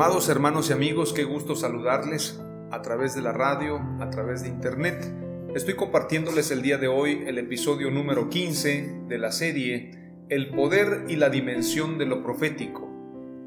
Amados hermanos y amigos, qué gusto saludarles a través de la radio, a través de internet. Estoy compartiéndoles el día de hoy el episodio número 15 de la serie El poder y la dimensión de lo profético.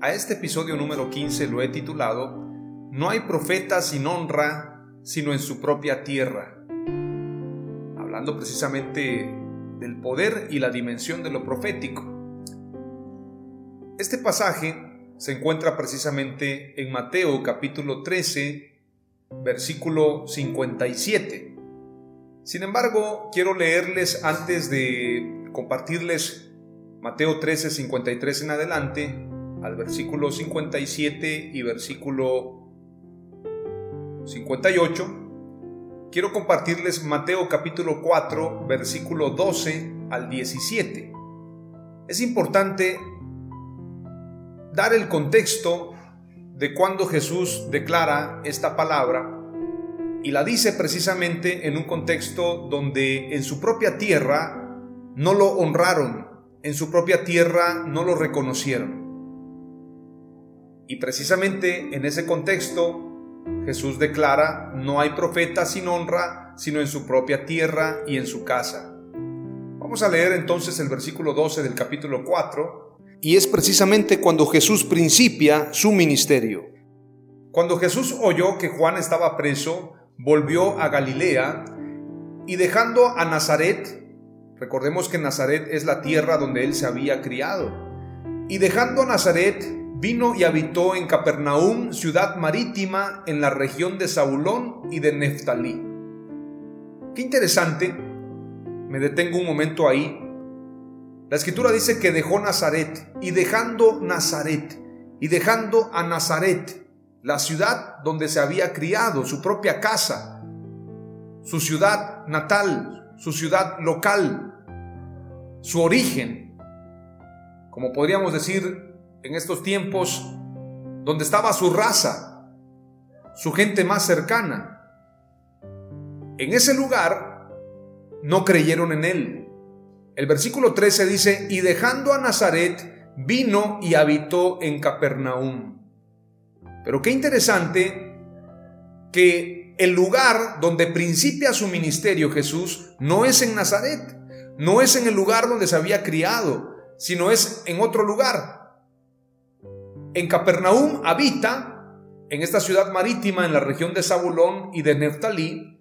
A este episodio número 15 lo he titulado No hay profeta sin honra, sino en su propia tierra. Hablando precisamente del poder y la dimensión de lo profético. Este pasaje se encuentra precisamente en Mateo capítulo 13, versículo 57. Sin embargo, quiero leerles antes de compartirles Mateo 13, 53 en adelante, al versículo 57 y versículo 58. Quiero compartirles Mateo capítulo 4, versículo 12 al 17. Es importante dar el contexto de cuando Jesús declara esta palabra y la dice precisamente en un contexto donde en su propia tierra no lo honraron, en su propia tierra no lo reconocieron. Y precisamente en ese contexto Jesús declara, no hay profeta sin honra, sino en su propia tierra y en su casa. Vamos a leer entonces el versículo 12 del capítulo 4 y es precisamente cuando Jesús principia su ministerio. Cuando Jesús oyó que Juan estaba preso, volvió a Galilea y dejando a Nazaret, recordemos que Nazaret es la tierra donde él se había criado, y dejando a Nazaret, vino y habitó en Capernaum, ciudad marítima en la región de Saulón y de Neftalí. Qué interesante, me detengo un momento ahí, la escritura dice que dejó Nazaret y dejando Nazaret y dejando a Nazaret, la ciudad donde se había criado, su propia casa, su ciudad natal, su ciudad local, su origen, como podríamos decir en estos tiempos, donde estaba su raza, su gente más cercana. En ese lugar no creyeron en él, el versículo 13 dice, y dejando a Nazaret, vino y habitó en Capernaum. Pero qué interesante que el lugar donde principia su ministerio Jesús no es en Nazaret, no es en el lugar donde se había criado, sino es en otro lugar. En Capernaum habita, en esta ciudad marítima en la región de Zabulón y de Neftalí,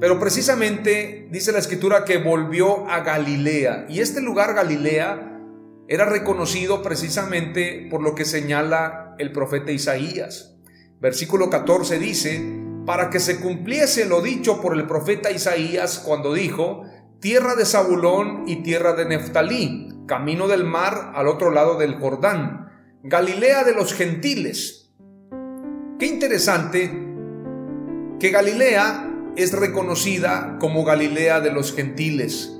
pero precisamente dice la escritura que volvió a Galilea. Y este lugar Galilea era reconocido precisamente por lo que señala el profeta Isaías. Versículo 14 dice, para que se cumpliese lo dicho por el profeta Isaías cuando dijo, tierra de Zabulón y tierra de Neftalí, camino del mar al otro lado del Jordán, Galilea de los gentiles. Qué interesante que Galilea es reconocida como Galilea de los gentiles.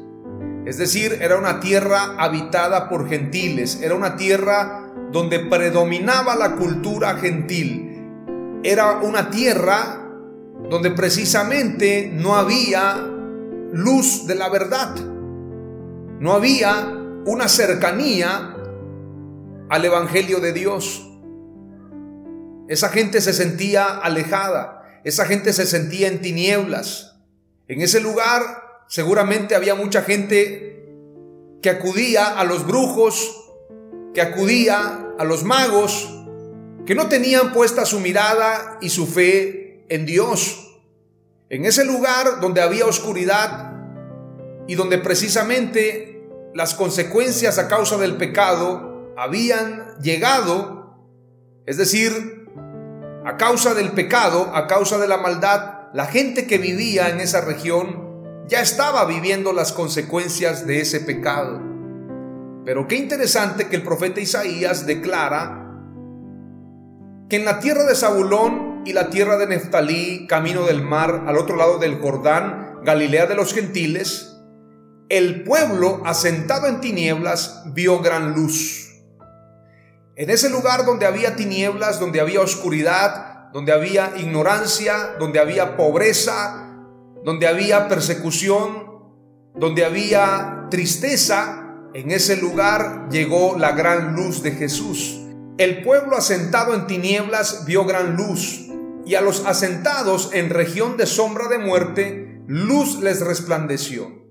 Es decir, era una tierra habitada por gentiles, era una tierra donde predominaba la cultura gentil. Era una tierra donde precisamente no había luz de la verdad. No había una cercanía al Evangelio de Dios. Esa gente se sentía alejada, esa gente se sentía en tinieblas. En ese lugar seguramente había mucha gente que acudía a los brujos, que acudía a los magos, que no tenían puesta su mirada y su fe en Dios. En ese lugar donde había oscuridad y donde precisamente las consecuencias a causa del pecado habían llegado, es decir, a causa del pecado, a causa de la maldad, la gente que vivía en esa región ya estaba viviendo las consecuencias de ese pecado. Pero qué interesante que el profeta Isaías declara que en la tierra de Zabulón y la tierra de Neftalí, camino del mar, al otro lado del Jordán, Galilea de los gentiles, el pueblo asentado en tinieblas vio gran luz. En ese lugar donde había tinieblas, donde había oscuridad, donde había ignorancia, donde había pobreza, donde había persecución, donde había tristeza, en ese lugar llegó la gran luz de Jesús. El pueblo asentado en tinieblas vio gran luz, y a los asentados en región de sombra de muerte, luz les resplandeció.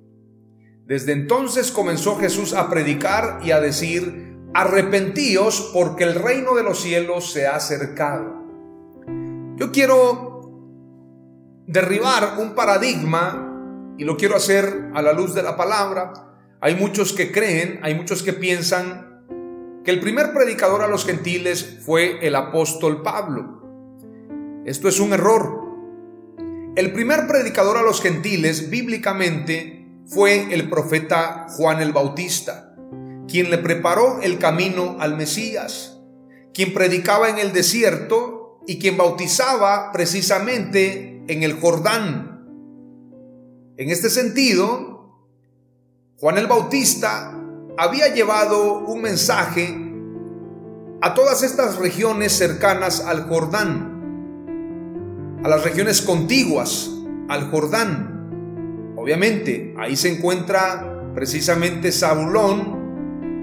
Desde entonces comenzó Jesús a predicar y a decir, arrepentíos porque el reino de los cielos se ha acercado. Yo quiero derribar un paradigma y lo quiero hacer a la luz de la palabra. Hay muchos que creen, hay muchos que piensan que el primer predicador a los gentiles fue el apóstol Pablo. Esto es un error. El primer predicador a los gentiles bíblicamente fue el profeta Juan el Bautista, quien le preparó el camino al Mesías, quien predicaba en el desierto y quien bautizaba precisamente en el Jordán. En este sentido, Juan el Bautista había llevado un mensaje a todas estas regiones cercanas al Jordán, a las regiones contiguas al Jordán. Obviamente, ahí se encuentra precisamente Zabulón,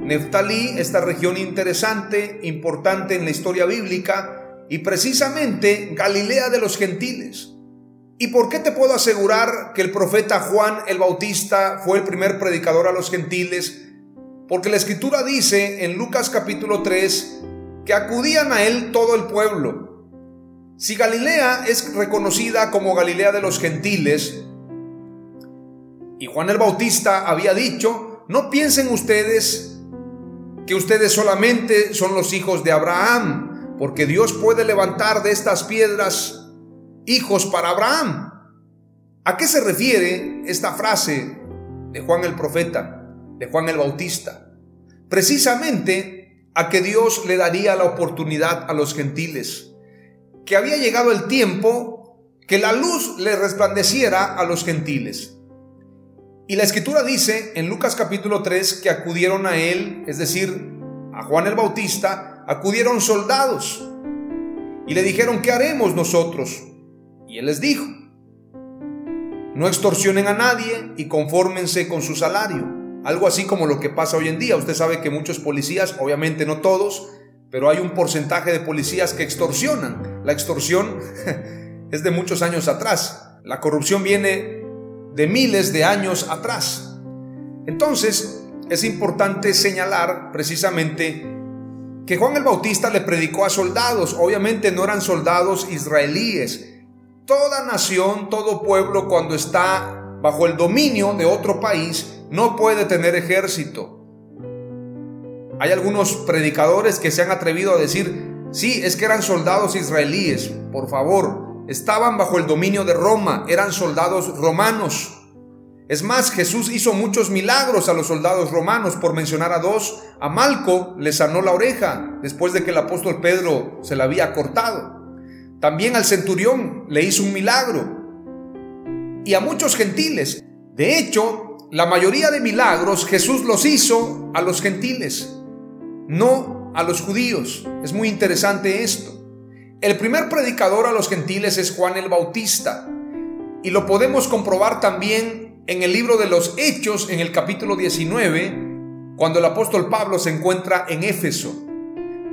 Neftalí, esta región interesante, importante en la historia bíblica, y precisamente Galilea de los gentiles. ¿Y por qué te puedo asegurar que el profeta Juan el Bautista fue el primer predicador a los gentiles? Porque la escritura dice en Lucas capítulo 3 que acudían a él todo el pueblo. Si Galilea es reconocida como Galilea de los gentiles, y Juan el Bautista había dicho, no piensen ustedes que ustedes solamente son los hijos de Abraham, porque Dios puede levantar de estas piedras hijos para Abraham. ¿A qué se refiere esta frase de Juan el profeta, de Juan el Bautista? Precisamente a que Dios le daría la oportunidad a los gentiles, que había llegado el tiempo que la luz le resplandeciera a los gentiles. Y la escritura dice en Lucas capítulo 3 que acudieron a él, es decir, a Juan el Bautista, acudieron soldados y le dijeron, ¿qué haremos nosotros? Y él les dijo, no extorsionen a nadie y confórmense con su salario. Algo así como lo que pasa hoy en día. Usted sabe que muchos policías, obviamente no todos, pero hay un porcentaje de policías que extorsionan. La extorsión es de muchos años atrás. La corrupción viene de miles de años atrás. Entonces, es importante señalar precisamente que Juan el Bautista le predicó a soldados. Obviamente no eran soldados israelíes, Toda nación, todo pueblo cuando está bajo el dominio de otro país no puede tener ejército. Hay algunos predicadores que se han atrevido a decir, sí, es que eran soldados israelíes, por favor, estaban bajo el dominio de Roma, eran soldados romanos. Es más, Jesús hizo muchos milagros a los soldados romanos, por mencionar a dos. A Malco le sanó la oreja después de que el apóstol Pedro se la había cortado. También al centurión le hizo un milagro. Y a muchos gentiles. De hecho, la mayoría de milagros Jesús los hizo a los gentiles, no a los judíos. Es muy interesante esto. El primer predicador a los gentiles es Juan el Bautista. Y lo podemos comprobar también en el libro de los Hechos, en el capítulo 19, cuando el apóstol Pablo se encuentra en Éfeso.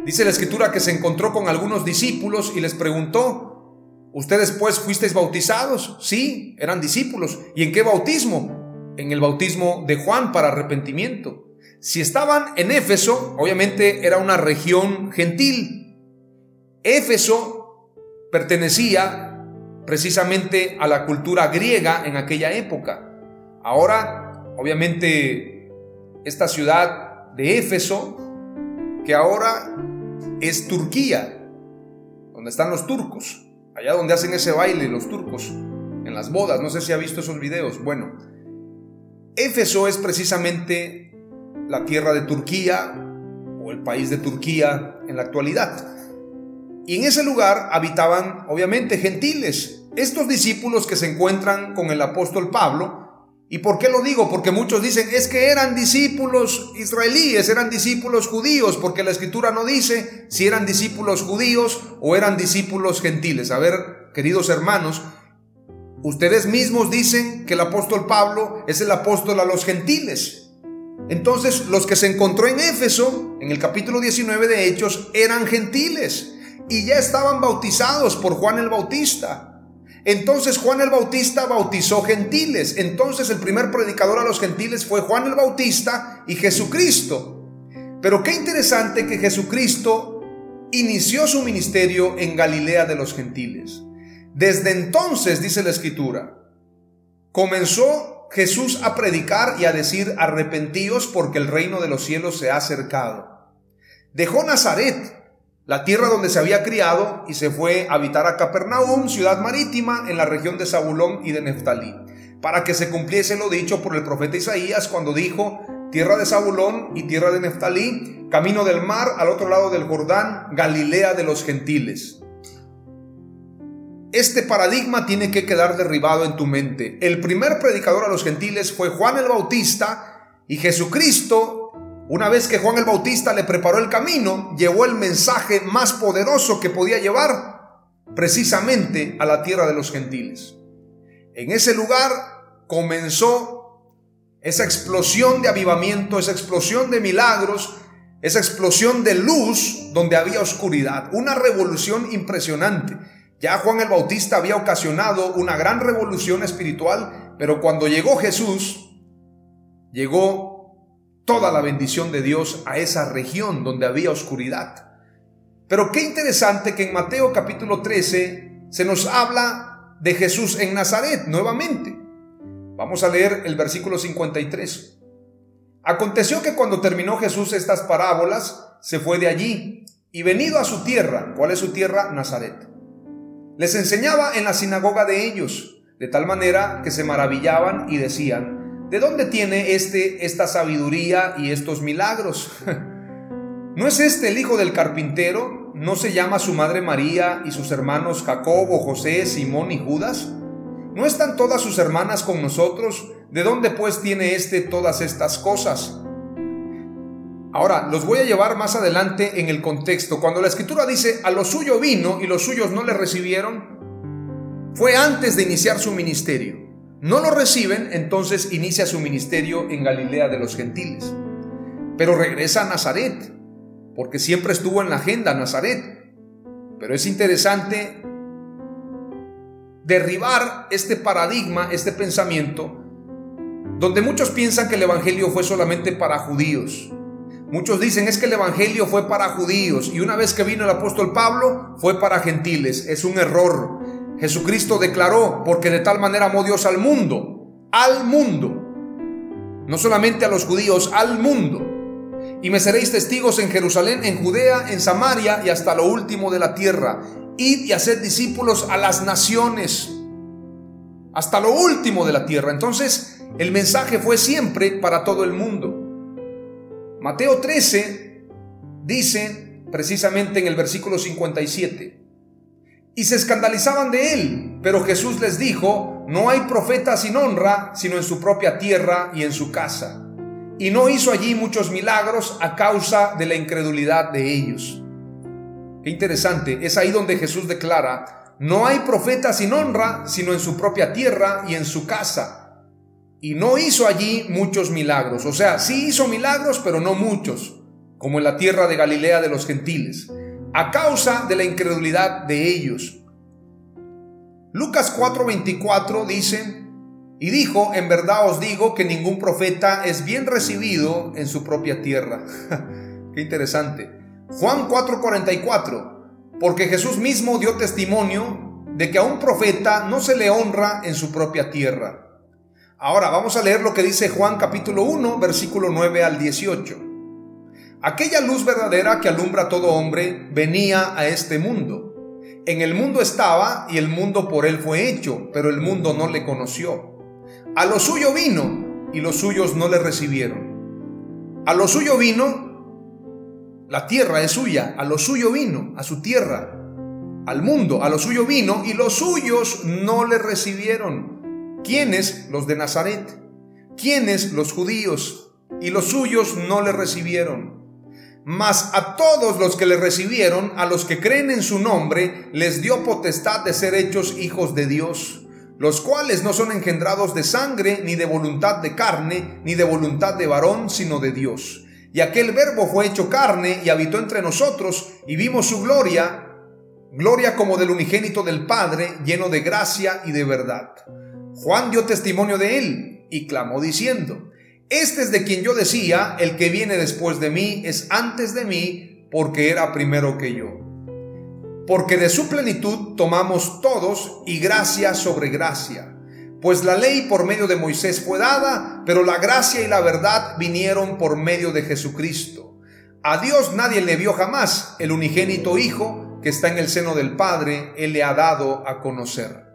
Dice la escritura que se encontró con algunos discípulos y les preguntó, ¿ustedes pues fuisteis bautizados? Sí, eran discípulos. ¿Y en qué bautismo? En el bautismo de Juan para arrepentimiento. Si estaban en Éfeso, obviamente era una región gentil. Éfeso pertenecía precisamente a la cultura griega en aquella época. Ahora, obviamente, esta ciudad de Éfeso, que ahora es Turquía, donde están los turcos, allá donde hacen ese baile los turcos, en las bodas, no sé si ha visto esos videos. Bueno, Éfeso es precisamente la tierra de Turquía o el país de Turquía en la actualidad. Y en ese lugar habitaban obviamente gentiles, estos discípulos que se encuentran con el apóstol Pablo. ¿Y por qué lo digo? Porque muchos dicen, es que eran discípulos israelíes, eran discípulos judíos, porque la escritura no dice si eran discípulos judíos o eran discípulos gentiles. A ver, queridos hermanos, ustedes mismos dicen que el apóstol Pablo es el apóstol a los gentiles. Entonces, los que se encontró en Éfeso, en el capítulo 19 de Hechos, eran gentiles y ya estaban bautizados por Juan el Bautista. Entonces Juan el Bautista bautizó gentiles. Entonces el primer predicador a los gentiles fue Juan el Bautista y Jesucristo. Pero qué interesante que Jesucristo inició su ministerio en Galilea de los gentiles. Desde entonces, dice la escritura, comenzó Jesús a predicar y a decir, arrepentíos porque el reino de los cielos se ha acercado. Dejó Nazaret la tierra donde se había criado y se fue a habitar a Capernaum, ciudad marítima en la región de Zabulón y de Neftalí, para que se cumpliese lo dicho por el profeta Isaías cuando dijo, tierra de Zabulón y tierra de Neftalí, camino del mar al otro lado del Jordán, Galilea de los gentiles. Este paradigma tiene que quedar derribado en tu mente. El primer predicador a los gentiles fue Juan el Bautista y Jesucristo una vez que Juan el Bautista le preparó el camino, llevó el mensaje más poderoso que podía llevar precisamente a la tierra de los gentiles. En ese lugar comenzó esa explosión de avivamiento, esa explosión de milagros, esa explosión de luz donde había oscuridad, una revolución impresionante. Ya Juan el Bautista había ocasionado una gran revolución espiritual, pero cuando llegó Jesús, llegó toda la bendición de Dios a esa región donde había oscuridad. Pero qué interesante que en Mateo capítulo 13 se nos habla de Jesús en Nazaret nuevamente. Vamos a leer el versículo 53. Aconteció que cuando terminó Jesús estas parábolas, se fue de allí y venido a su tierra, ¿cuál es su tierra? Nazaret. Les enseñaba en la sinagoga de ellos, de tal manera que se maravillaban y decían, ¿De dónde tiene este esta sabiduría y estos milagros? ¿No es este el hijo del carpintero? ¿No se llama su madre María y sus hermanos Jacobo, José, Simón y Judas? ¿No están todas sus hermanas con nosotros? ¿De dónde pues tiene este todas estas cosas? Ahora, los voy a llevar más adelante en el contexto. Cuando la escritura dice, a lo suyo vino y los suyos no le recibieron, fue antes de iniciar su ministerio no lo reciben, entonces inicia su ministerio en Galilea de los gentiles. Pero regresa a Nazaret, porque siempre estuvo en la agenda Nazaret. Pero es interesante derribar este paradigma, este pensamiento, donde muchos piensan que el Evangelio fue solamente para judíos. Muchos dicen es que el Evangelio fue para judíos y una vez que vino el apóstol Pablo fue para gentiles. Es un error. Jesucristo declaró, porque de tal manera amó Dios al mundo, al mundo, no solamente a los judíos, al mundo. Y me seréis testigos en Jerusalén, en Judea, en Samaria y hasta lo último de la tierra. Id y haced discípulos a las naciones, hasta lo último de la tierra. Entonces, el mensaje fue siempre para todo el mundo. Mateo 13 dice precisamente en el versículo 57, y se escandalizaban de él. Pero Jesús les dijo, no hay profeta sin honra, sino en su propia tierra y en su casa. Y no hizo allí muchos milagros a causa de la incredulidad de ellos. Qué interesante, es ahí donde Jesús declara, no hay profeta sin honra, sino en su propia tierra y en su casa. Y no hizo allí muchos milagros. O sea, sí hizo milagros, pero no muchos. como en la tierra de Galilea de los gentiles, a causa de la incredulidad de ellos. Lucas 4:24 dice, y dijo, en verdad os digo que ningún profeta es bien recibido en su propia tierra. Qué interesante. Juan 4:44, porque Jesús mismo dio testimonio de que a un profeta no se le honra en su propia tierra. Ahora vamos a leer lo que dice Juan capítulo 1, versículo 9 al 18. Aquella luz verdadera que alumbra a todo hombre venía a este mundo. En el mundo estaba y el mundo por él fue hecho, pero el mundo no le conoció. A lo suyo vino y los suyos no le recibieron. A lo suyo vino, la tierra es suya, a lo suyo vino, a su tierra, al mundo, a lo suyo vino y los suyos no le recibieron. ¿Quiénes? Los de Nazaret. ¿Quiénes? Los judíos. Y los suyos no le recibieron. Mas a todos los que le recibieron, a los que creen en su nombre, les dio potestad de ser hechos hijos de Dios, los cuales no son engendrados de sangre, ni de voluntad de carne, ni de voluntad de varón, sino de Dios. Y aquel verbo fue hecho carne y habitó entre nosotros, y vimos su gloria, gloria como del unigénito del Padre, lleno de gracia y de verdad. Juan dio testimonio de él y clamó diciendo, este es de quien yo decía, el que viene después de mí es antes de mí, porque era primero que yo. Porque de su plenitud tomamos todos y gracia sobre gracia. Pues la ley por medio de Moisés fue dada, pero la gracia y la verdad vinieron por medio de Jesucristo. A Dios nadie le vio jamás, el unigénito Hijo que está en el seno del Padre, Él le ha dado a conocer.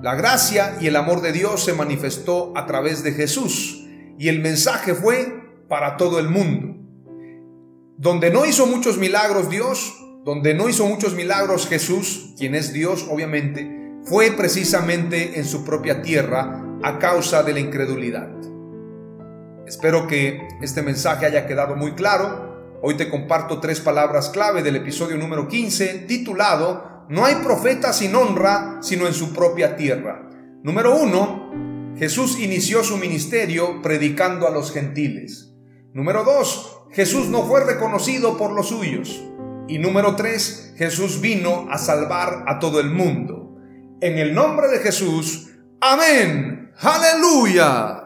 La gracia y el amor de Dios se manifestó a través de Jesús y el mensaje fue para todo el mundo. Donde no hizo muchos milagros Dios, donde no hizo muchos milagros Jesús, quien es Dios obviamente, fue precisamente en su propia tierra a causa de la incredulidad. Espero que este mensaje haya quedado muy claro. Hoy te comparto tres palabras clave del episodio número 15 titulado No hay profeta sin honra sino en su propia tierra. Número uno, Jesús inició su ministerio predicando a los gentiles. Número dos, Jesús no fue reconocido por los suyos. Y número tres, Jesús vino a salvar a todo el mundo. En el nombre de Jesús, amén. Aleluya.